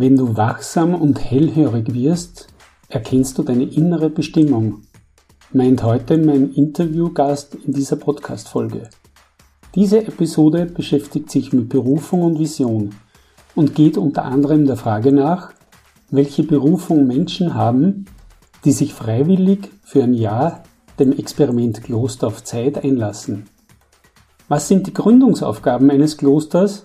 Wenn du wachsam und hellhörig wirst, erkennst du deine innere Bestimmung, meint heute mein Interviewgast in dieser Podcast-Folge. Diese Episode beschäftigt sich mit Berufung und Vision und geht unter anderem der Frage nach, welche Berufung Menschen haben, die sich freiwillig für ein Jahr dem Experiment Kloster auf Zeit einlassen. Was sind die Gründungsaufgaben eines Klosters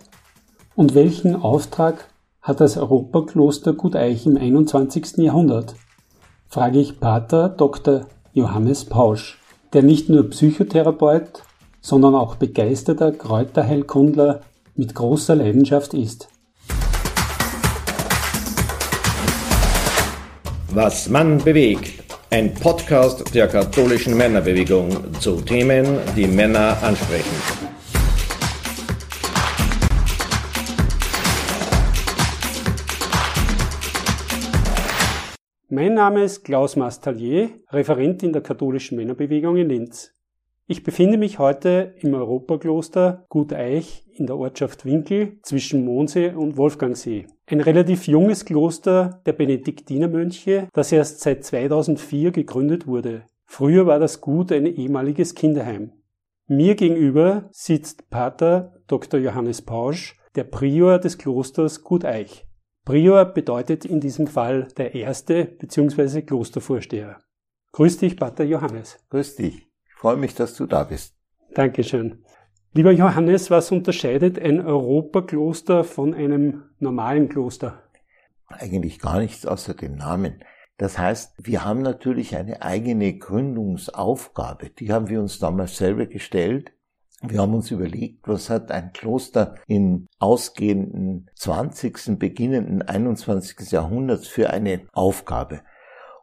und welchen Auftrag hat das Europakloster Guteich im 21. Jahrhundert? Frage ich Pater Dr. Johannes Pausch, der nicht nur Psychotherapeut, sondern auch begeisterter Kräuterheilkundler mit großer Leidenschaft ist. Was Mann bewegt. Ein Podcast der katholischen Männerbewegung zu Themen, die Männer ansprechen. Mein Name ist Klaus Mastallier, Referent in der katholischen Männerbewegung in Linz. Ich befinde mich heute im Europakloster Gut Eich in der Ortschaft Winkel zwischen Mondsee und Wolfgangsee. Ein relativ junges Kloster der Benediktinermönche, das erst seit 2004 gegründet wurde. Früher war das Gut ein ehemaliges Kinderheim. Mir gegenüber sitzt Pater Dr. Johannes Pausch, der Prior des Klosters Gut Eich. Prior bedeutet in diesem Fall der erste bzw. Klostervorsteher. Grüß dich, Pater Johannes. Grüß dich. Ich freue mich, dass du da bist. Dankeschön. Lieber Johannes, was unterscheidet ein Europakloster von einem normalen Kloster? Eigentlich gar nichts außer dem Namen. Das heißt, wir haben natürlich eine eigene Gründungsaufgabe. Die haben wir uns damals selber gestellt. Wir haben uns überlegt, was hat ein Kloster in ausgehenden 20., beginnenden 21. Jahrhunderts für eine Aufgabe.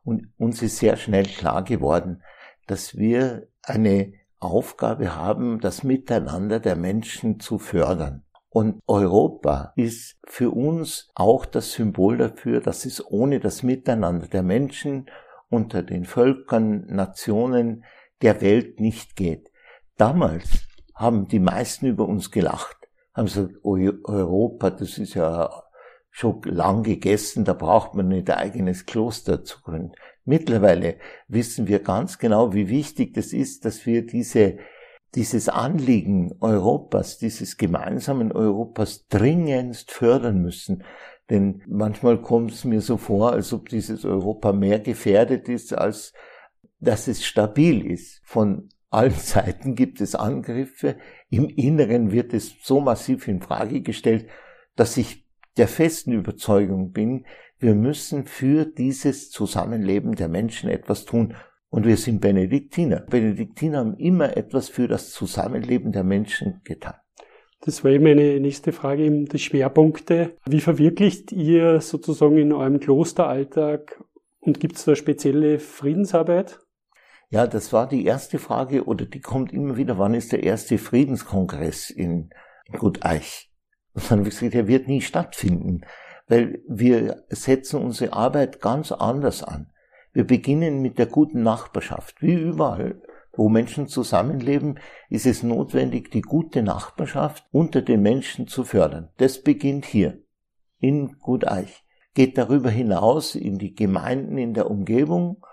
Und uns ist sehr schnell klar geworden, dass wir eine Aufgabe haben, das Miteinander der Menschen zu fördern. Und Europa ist für uns auch das Symbol dafür, dass es ohne das Miteinander der Menschen unter den Völkern, Nationen der Welt nicht geht. Damals haben die meisten über uns gelacht, haben gesagt, Europa, das ist ja schon lang gegessen, da braucht man nicht ein eigenes Kloster zu gründen. Mittlerweile wissen wir ganz genau, wie wichtig das ist, dass wir diese, dieses Anliegen Europas, dieses gemeinsamen Europas dringendst fördern müssen. Denn manchmal kommt es mir so vor, als ob dieses Europa mehr gefährdet ist, als dass es stabil ist. Von allen Seiten gibt es Angriffe. Im Inneren wird es so massiv in Frage gestellt, dass ich der festen Überzeugung bin, wir müssen für dieses Zusammenleben der Menschen etwas tun. Und wir sind Benediktiner. Benediktiner haben immer etwas für das Zusammenleben der Menschen getan. Das war meine nächste Frage, die Schwerpunkte. Wie verwirklicht ihr sozusagen in eurem Klosteralltag und gibt es da spezielle Friedensarbeit? Ja, das war die erste Frage oder die kommt immer wieder. Wann ist der erste Friedenskongress in Guteich? Und dann habe ich gesagt, der wird nie stattfinden weil wir setzen unsere Arbeit ganz anders an. Wir beginnen mit der guten Nachbarschaft. Wie überall, wo Menschen zusammenleben, ist es notwendig, die gute Nachbarschaft unter den Menschen zu fördern. Das beginnt hier, in Guteich. Geht darüber hinaus in die Gemeinden in der Umgebung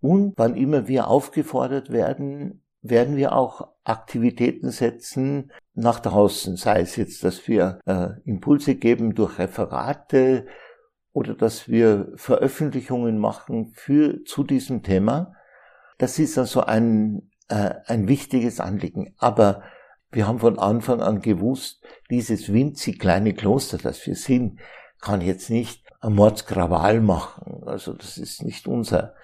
und wann immer wir aufgefordert werden, werden wir auch Aktivitäten setzen nach draußen, sei es jetzt, dass wir äh, Impulse geben durch Referate oder dass wir Veröffentlichungen machen für zu diesem Thema. Das ist also ein, äh, ein wichtiges Anliegen. Aber wir haben von Anfang an gewusst, dieses winzig kleine Kloster, das wir sind, kann jetzt nicht ein Mordskrawall machen. Also das ist nicht unser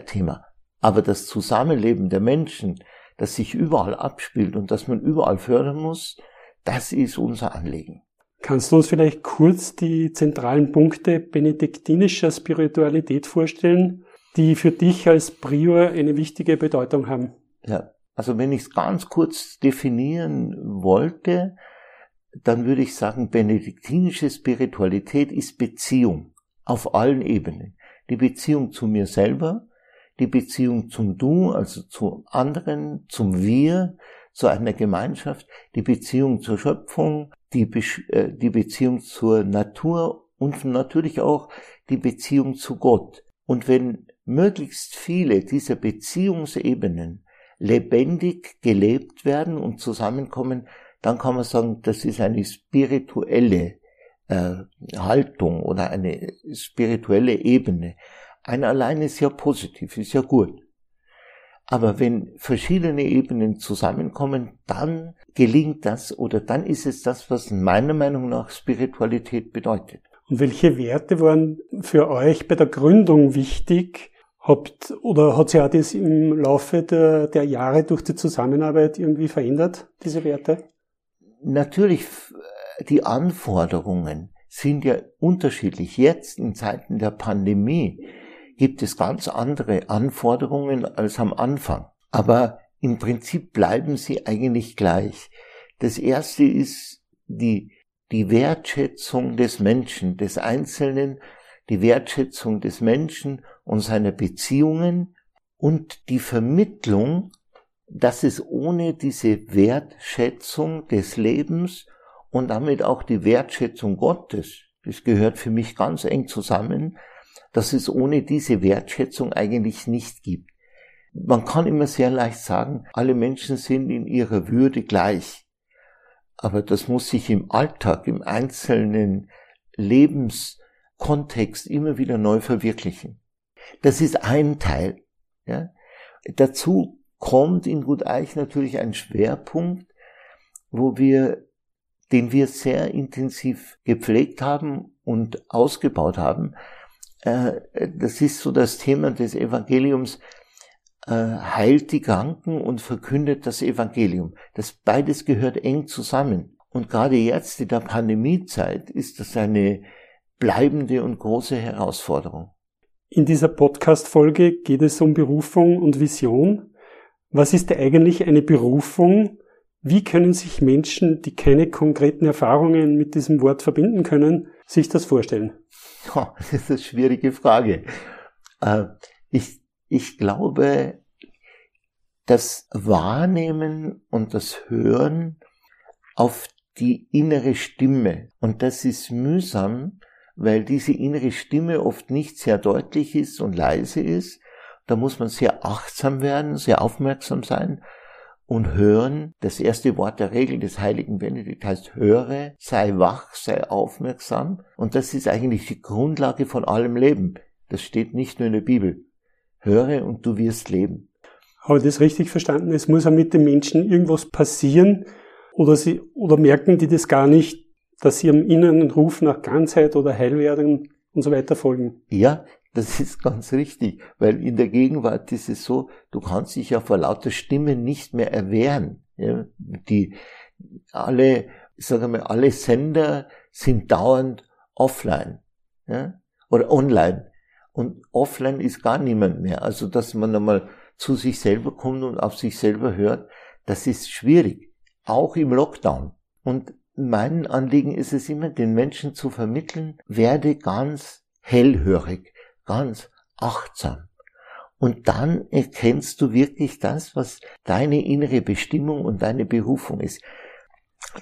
Thema. Aber das Zusammenleben der Menschen, das sich überall abspielt und das man überall fördern muss, das ist unser Anliegen. Kannst du uns vielleicht kurz die zentralen Punkte benediktinischer Spiritualität vorstellen, die für dich als Prior eine wichtige Bedeutung haben? Ja, also wenn ich es ganz kurz definieren wollte, dann würde ich sagen, benediktinische Spiritualität ist Beziehung auf allen Ebenen. Die Beziehung zu mir selber, die Beziehung zum Du, also zu anderen, zum Wir, zu einer Gemeinschaft, die Beziehung zur Schöpfung, die, Be äh, die Beziehung zur Natur und natürlich auch die Beziehung zu Gott. Und wenn möglichst viele dieser Beziehungsebenen lebendig gelebt werden und zusammenkommen, dann kann man sagen, das ist eine spirituelle äh, Haltung oder eine spirituelle Ebene. Ein allein ist ja positiv, ist ja gut. Aber wenn verschiedene Ebenen zusammenkommen, dann gelingt das oder dann ist es das, was meiner Meinung nach Spiritualität bedeutet. Und welche Werte waren für euch bei der Gründung wichtig? Habt, oder hat sich auch das im Laufe der, der Jahre durch die Zusammenarbeit irgendwie verändert, diese Werte? Natürlich, die Anforderungen sind ja unterschiedlich. Jetzt in Zeiten der Pandemie gibt es ganz andere Anforderungen als am Anfang. Aber im Prinzip bleiben sie eigentlich gleich. Das erste ist die, die Wertschätzung des Menschen, des Einzelnen, die Wertschätzung des Menschen und seiner Beziehungen und die Vermittlung, dass es ohne diese Wertschätzung des Lebens und damit auch die Wertschätzung Gottes, das gehört für mich ganz eng zusammen, dass es ohne diese Wertschätzung eigentlich nicht gibt. Man kann immer sehr leicht sagen, alle Menschen sind in ihrer Würde gleich. Aber das muss sich im Alltag, im einzelnen Lebenskontext immer wieder neu verwirklichen. Das ist ein Teil. Ja. Dazu kommt in Guteich natürlich ein Schwerpunkt, wo wir, den wir sehr intensiv gepflegt haben und ausgebaut haben, das ist so das Thema des Evangeliums, äh, heilt die Kranken und verkündet das Evangelium. Das beides gehört eng zusammen. Und gerade jetzt in der Pandemiezeit ist das eine bleibende und große Herausforderung. In dieser Podcast-Folge geht es um Berufung und Vision. Was ist eigentlich eine Berufung? Wie können sich Menschen, die keine konkreten Erfahrungen mit diesem Wort verbinden können, sich das vorstellen? Das ist eine schwierige Frage. Äh, ich, ich glaube, das Wahrnehmen und das Hören auf die innere Stimme. Und das ist mühsam, weil diese innere Stimme oft nicht sehr deutlich ist und leise ist. Da muss man sehr achtsam werden, sehr aufmerksam sein und hören. Das erste Wort der Regel des heiligen Benedikt heißt höre, sei wach, sei aufmerksam. Und das ist eigentlich die Grundlage von allem Leben. Das steht nicht nur in der Bibel. Höre und du wirst leben. Habe ich das richtig verstanden? Es muss auch mit den Menschen irgendwas passieren oder sie, oder merken die das gar nicht, dass sie ihrem inneren Ruf nach Ganzheit oder Heilwerden und so weiter folgen? Ja, das ist ganz richtig, weil in der Gegenwart ist es so, du kannst dich ja vor lauter Stimmen nicht mehr erwehren. Ja, die, alle, sagen wir, alle Sender sind dauernd offline, ja, oder online. Und offline ist gar niemand mehr. Also, dass man einmal zu sich selber kommt und auf sich selber hört, das ist schwierig. Auch im Lockdown. Und mein Anliegen ist es immer, den Menschen zu vermitteln, werde ganz hellhörig ganz achtsam. Und dann erkennst du wirklich das, was deine innere Bestimmung und deine Berufung ist.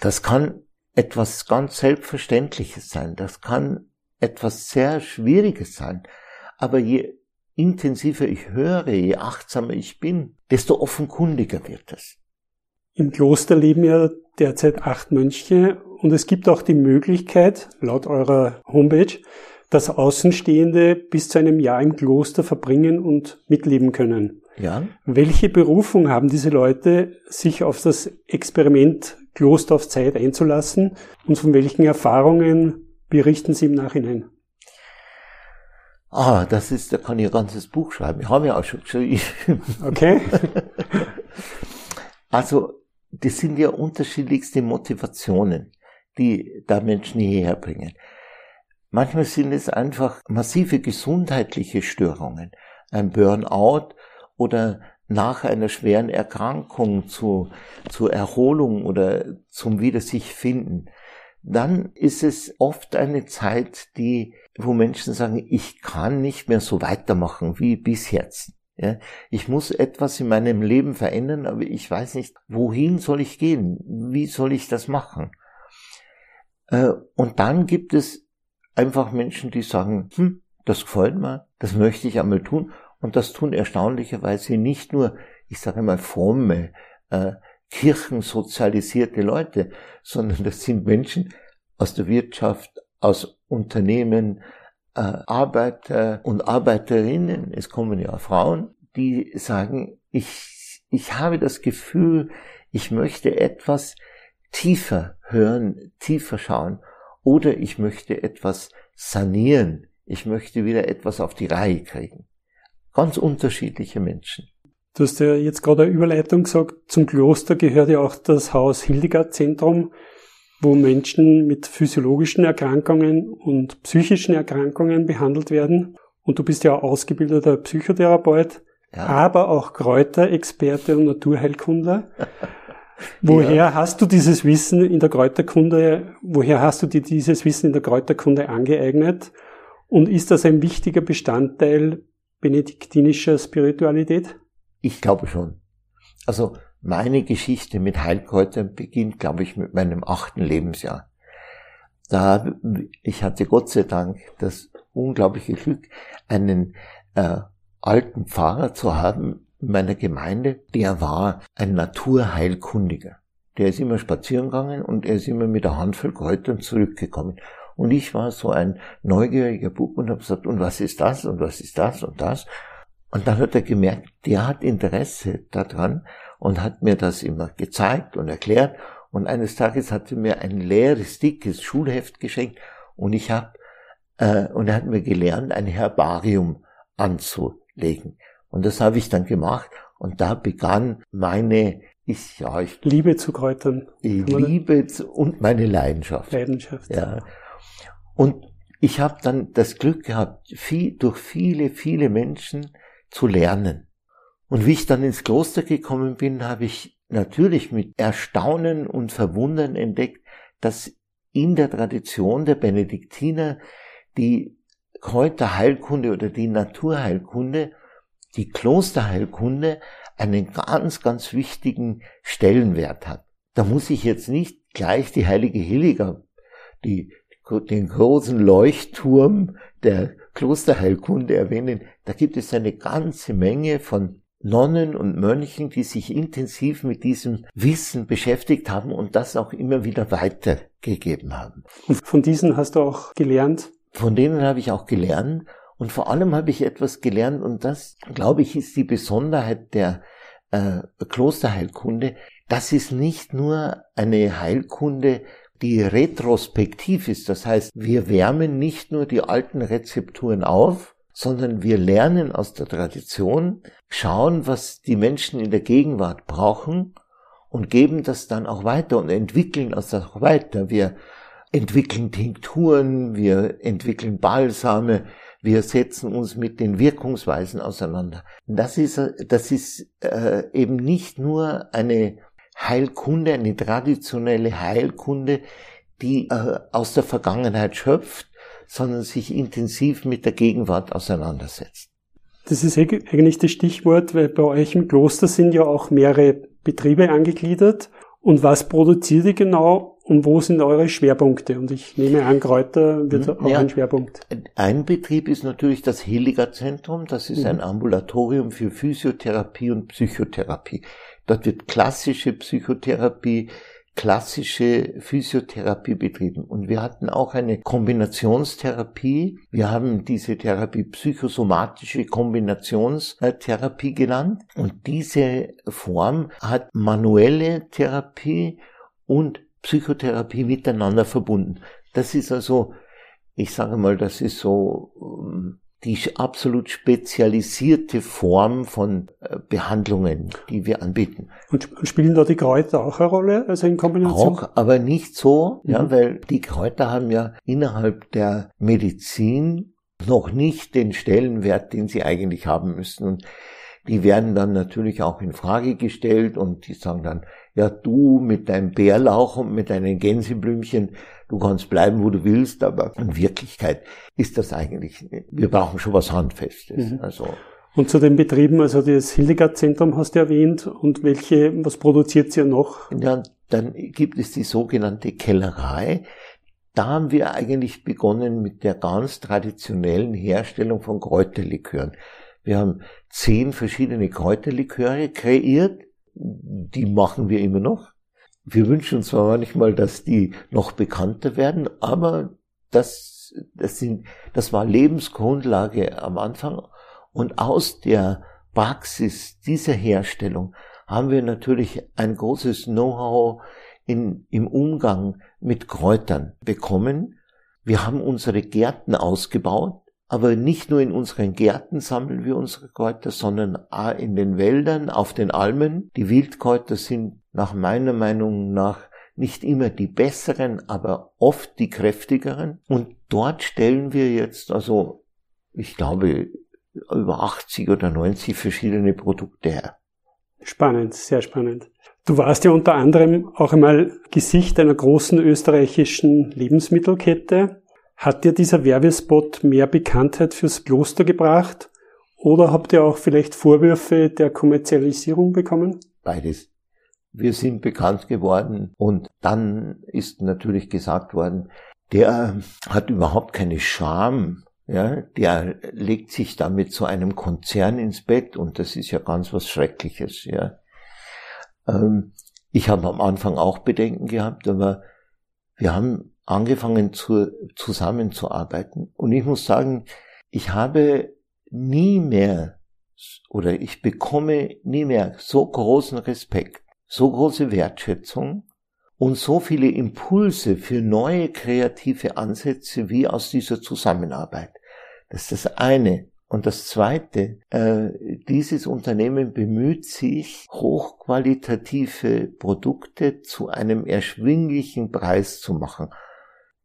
Das kann etwas ganz Selbstverständliches sein. Das kann etwas sehr Schwieriges sein. Aber je intensiver ich höre, je achtsamer ich bin, desto offenkundiger wird es. Im Kloster leben ja derzeit acht Mönche und es gibt auch die Möglichkeit, laut eurer Homepage, dass Außenstehende bis zu einem Jahr im Kloster verbringen und mitleben können. Ja. Welche Berufung haben diese Leute, sich auf das Experiment Kloster auf Zeit einzulassen und von welchen Erfahrungen berichten sie im Nachhinein? Ah, das ist, da kann ich ein ganzes Buch schreiben. Ich habe ja auch schon geschrieben. Okay. also, das sind ja unterschiedlichste Motivationen, die da Menschen hierher bringen. Manchmal sind es einfach massive gesundheitliche Störungen, ein Burnout oder nach einer schweren Erkrankung zu, zur Erholung oder zum Wieder sich finden. Dann ist es oft eine Zeit, die, wo Menschen sagen, ich kann nicht mehr so weitermachen wie bis jetzt. Ja, ich muss etwas in meinem Leben verändern, aber ich weiß nicht, wohin soll ich gehen? Wie soll ich das machen? Äh, und dann gibt es einfach Menschen, die sagen, hm, das gefällt mir, das möchte ich einmal tun. Und das tun erstaunlicherweise nicht nur, ich sage mal, fromme, äh, kirchensozialisierte Leute, sondern das sind Menschen aus der Wirtschaft, aus Unternehmen, äh, Arbeiter und Arbeiterinnen, es kommen ja Frauen, die sagen, ich, ich habe das Gefühl, ich möchte etwas tiefer hören, tiefer schauen oder ich möchte etwas sanieren, ich möchte wieder etwas auf die Reihe kriegen. Ganz unterschiedliche Menschen. Du hast ja jetzt gerade eine Überleitung gesagt, zum Kloster gehört ja auch das Haus Hildegard Zentrum, wo Menschen mit physiologischen Erkrankungen und psychischen Erkrankungen behandelt werden. Und du bist ja ausgebildeter Psychotherapeut, ja. aber auch Kräuterexperte und Naturheilkundler. Woher ja. hast du dieses Wissen in der Kräuterkunde, woher hast du dir dieses Wissen in der Kräuterkunde angeeignet? Und ist das ein wichtiger Bestandteil benediktinischer Spiritualität? Ich glaube schon. Also meine Geschichte mit Heilkräutern beginnt, glaube ich, mit meinem achten Lebensjahr. Da ich hatte Gott sei Dank das unglaubliche Glück, einen äh, alten Pfarrer zu haben in meiner Gemeinde. Der war ein Naturheilkundiger. Der ist immer spazieren gegangen und er ist immer mit der Handvoll Kräutern zurückgekommen. Und ich war so ein neugieriger Bub und habe gesagt, und was ist das und was ist das und das? Und dann hat er gemerkt, der hat Interesse daran und hat mir das immer gezeigt und erklärt. Und eines Tages hat er mir ein leeres, dickes Schulheft geschenkt und ich habe äh, und er hat mir gelernt, ein Herbarium anzulegen. Und das habe ich dann gemacht und da begann meine ich, ja, ich, Liebe zu Kräutern. Liebe zu, und meine Leidenschaft. Leidenschaft. Ja. Und ich habe dann das Glück gehabt, viel, durch viele, viele Menschen zu lernen. Und wie ich dann ins Kloster gekommen bin, habe ich natürlich mit Erstaunen und Verwundern entdeckt, dass in der Tradition der Benediktiner die Kräuterheilkunde oder die Naturheilkunde, die Klosterheilkunde einen ganz, ganz wichtigen Stellenwert hat. Da muss ich jetzt nicht gleich die heilige Hildegard, die, den großen Leuchtturm der Klosterheilkunde erwähnen, da gibt es eine ganze Menge von Nonnen und Mönchen, die sich intensiv mit diesem Wissen beschäftigt haben und das auch immer wieder weitergegeben haben. Und von diesen hast du auch gelernt? Von denen habe ich auch gelernt und vor allem habe ich etwas gelernt und das, glaube ich, ist die Besonderheit der äh, Klosterheilkunde. Das ist nicht nur eine Heilkunde die retrospektiv ist. Das heißt, wir wärmen nicht nur die alten Rezepturen auf, sondern wir lernen aus der Tradition, schauen, was die Menschen in der Gegenwart brauchen und geben das dann auch weiter und entwickeln das auch weiter. Wir entwickeln Tinkturen, wir entwickeln Balsame, wir setzen uns mit den Wirkungsweisen auseinander. Das ist, das ist äh, eben nicht nur eine Heilkunde, eine traditionelle Heilkunde, die äh, aus der Vergangenheit schöpft, sondern sich intensiv mit der Gegenwart auseinandersetzt. Das ist eigentlich das Stichwort, weil bei euch im Kloster sind ja auch mehrere Betriebe angegliedert. Und was produziert ihr genau und wo sind eure Schwerpunkte? Und ich nehme an, Kräuter wird hm, auch ja, ein Schwerpunkt. Ein Betrieb ist natürlich das Heliger Zentrum. Das ist mhm. ein Ambulatorium für Physiotherapie und Psychotherapie. Dort wird klassische Psychotherapie, klassische Physiotherapie betrieben. Und wir hatten auch eine Kombinationstherapie. Wir haben diese Therapie psychosomatische Kombinationstherapie genannt. Und diese Form hat manuelle Therapie und Psychotherapie miteinander verbunden. Das ist also, ich sage mal, das ist so ähm, die absolut spezialisierte Form von äh, Behandlungen, die wir anbieten. Und spielen da die Kräuter auch eine Rolle, also in Kombination? Auch, aber nicht so, mhm. ja, weil die Kräuter haben ja innerhalb der Medizin noch nicht den Stellenwert, den sie eigentlich haben müssen. Und die werden dann natürlich auch in Frage gestellt und die sagen dann, ja, du mit deinem Bärlauch und mit deinen Gänseblümchen, du kannst bleiben, wo du willst, aber in Wirklichkeit ist das eigentlich, wir brauchen schon was Handfestes. Mhm. Also. Und zu den Betrieben, also das Hildegard-Zentrum hast du erwähnt, und welche, was produziert ihr noch? Ja, dann gibt es die sogenannte Kellerei. da haben wir eigentlich begonnen mit der ganz traditionellen Herstellung von Kräuterlikören. Wir haben zehn verschiedene Kräuterliköre kreiert. Die machen wir immer noch. Wir wünschen uns zwar manchmal, dass die noch bekannter werden, aber das, das sind, das war Lebensgrundlage am Anfang. Und aus der Praxis dieser Herstellung haben wir natürlich ein großes Know-how im Umgang mit Kräutern bekommen. Wir haben unsere Gärten ausgebaut, aber nicht nur in unseren Gärten sammeln wir unsere Kräuter, sondern auch in den Wäldern, auf den Almen. Die Wildkräuter sind nach meiner Meinung nach nicht immer die besseren, aber oft die kräftigeren. Und dort stellen wir jetzt also, ich glaube, über 80 oder 90 verschiedene Produkte her. Spannend, sehr spannend. Du warst ja unter anderem auch einmal Gesicht einer großen österreichischen Lebensmittelkette. Hat dir dieser Werbespot mehr Bekanntheit fürs Kloster gebracht? Oder habt ihr auch vielleicht Vorwürfe der Kommerzialisierung bekommen? Beides. Wir sind bekannt geworden und dann ist natürlich gesagt worden, der hat überhaupt keine Scham, ja, der legt sich damit zu einem Konzern ins Bett und das ist ja ganz was Schreckliches, ja. Ähm, ich habe am Anfang auch Bedenken gehabt, aber wir haben angefangen zu, zusammenzuarbeiten. Und ich muss sagen, ich habe nie mehr oder ich bekomme nie mehr so großen Respekt, so große Wertschätzung und so viele Impulse für neue kreative Ansätze wie aus dieser Zusammenarbeit. Das ist das eine. Und das Zweite, äh, dieses Unternehmen bemüht sich, hochqualitative Produkte zu einem erschwinglichen Preis zu machen.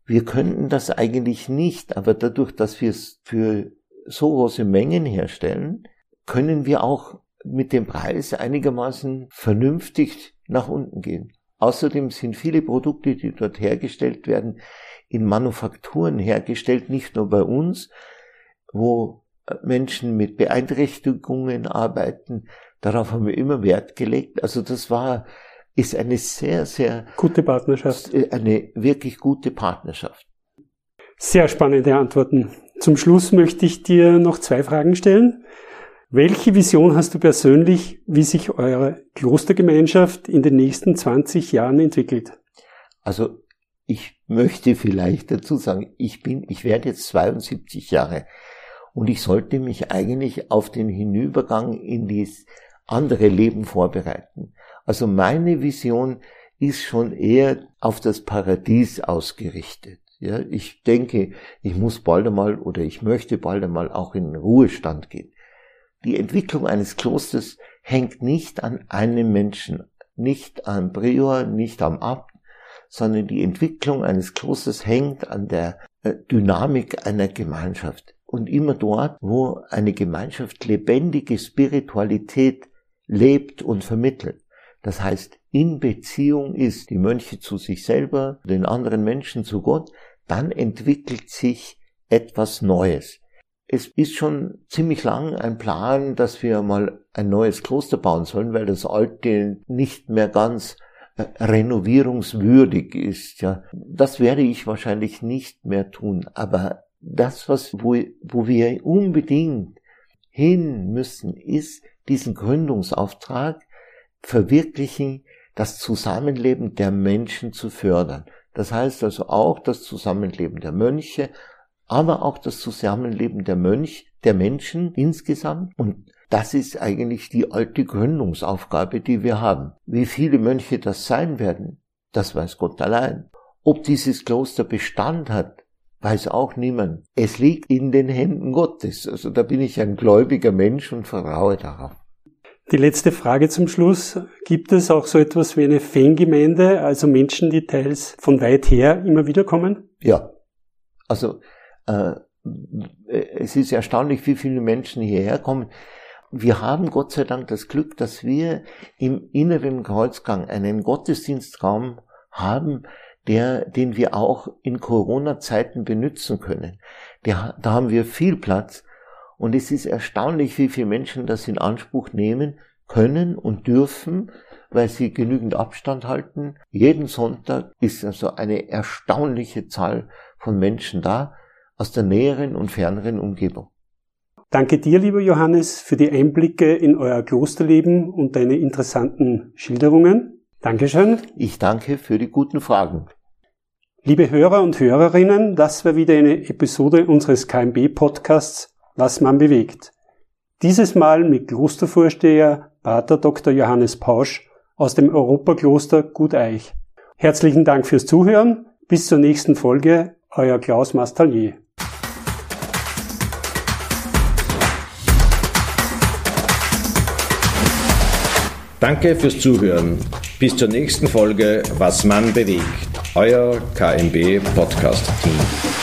Wir könnten das eigentlich nicht, aber dadurch, dass wir es für so große Mengen herstellen, können wir auch mit dem Preis einigermaßen vernünftig nach unten gehen. Außerdem sind viele Produkte, die dort hergestellt werden, in Manufakturen hergestellt, nicht nur bei uns, wo Menschen mit Beeinträchtigungen arbeiten. Darauf haben wir immer Wert gelegt. Also das war, ist eine sehr, sehr gute Partnerschaft. Eine wirklich gute Partnerschaft. Sehr spannende Antworten. Zum Schluss möchte ich dir noch zwei Fragen stellen. Welche Vision hast du persönlich, wie sich eure Klostergemeinschaft in den nächsten 20 Jahren entwickelt? Also ich möchte vielleicht dazu sagen, ich bin, ich werde jetzt 72 Jahre und ich sollte mich eigentlich auf den Hinübergang in das andere Leben vorbereiten. Also meine Vision ist schon eher auf das Paradies ausgerichtet. Ja, ich denke, ich muss bald einmal oder ich möchte bald einmal auch in Ruhestand gehen. Die Entwicklung eines Klosters hängt nicht an einem Menschen, nicht am Prior, nicht am Abt, sondern die Entwicklung eines Klosters hängt an der äh, Dynamik einer Gemeinschaft und immer dort, wo eine Gemeinschaft lebendige Spiritualität lebt und vermittelt. Das heißt, in Beziehung ist die Mönche zu sich selber, den anderen Menschen zu Gott, dann entwickelt sich etwas Neues. Es ist schon ziemlich lang ein Plan, dass wir mal ein neues Kloster bauen sollen, weil das alte nicht mehr ganz äh, renovierungswürdig ist. Ja, das werde ich wahrscheinlich nicht mehr tun. Aber das, was, wo, wo wir unbedingt hin müssen, ist diesen Gründungsauftrag verwirklichen, das Zusammenleben der Menschen zu fördern. Das heißt also auch das Zusammenleben der Mönche, aber auch das Zusammenleben der Mönch, der Menschen insgesamt. Und das ist eigentlich die alte Gründungsaufgabe, die wir haben. Wie viele Mönche das sein werden, das weiß Gott allein. Ob dieses Kloster Bestand hat, weiß auch niemand. Es liegt in den Händen Gottes. Also da bin ich ein gläubiger Mensch und vertraue darauf. Die letzte Frage zum Schluss. Gibt es auch so etwas wie eine Fangemeinde, also Menschen, die teils von weit her immer wieder kommen? Ja. Also äh, es ist erstaunlich, wie viele Menschen hierher kommen. Wir haben Gott sei Dank das Glück, dass wir im inneren Kreuzgang einen Gottesdienstraum haben, der, den wir auch in Corona-Zeiten benutzen können. Der, da haben wir viel Platz und es ist erstaunlich, wie viele Menschen das in Anspruch nehmen können und dürfen, weil sie genügend Abstand halten. Jeden Sonntag ist also eine erstaunliche Zahl von Menschen da aus der näheren und ferneren Umgebung. Danke dir, lieber Johannes, für die Einblicke in euer Klosterleben und deine interessanten Schilderungen. Dankeschön. Ich danke für die guten Fragen. Liebe Hörer und Hörerinnen, das war wieder eine Episode unseres KMB-Podcasts Was man bewegt. Dieses Mal mit Klostervorsteher Pater Dr. Johannes Pausch aus dem Europakloster Guteich. Herzlichen Dank fürs Zuhören. Bis zur nächsten Folge. Euer Klaus Mastallier. Danke fürs Zuhören. Bis zur nächsten Folge Was man bewegt. Euer KMB Podcast Team.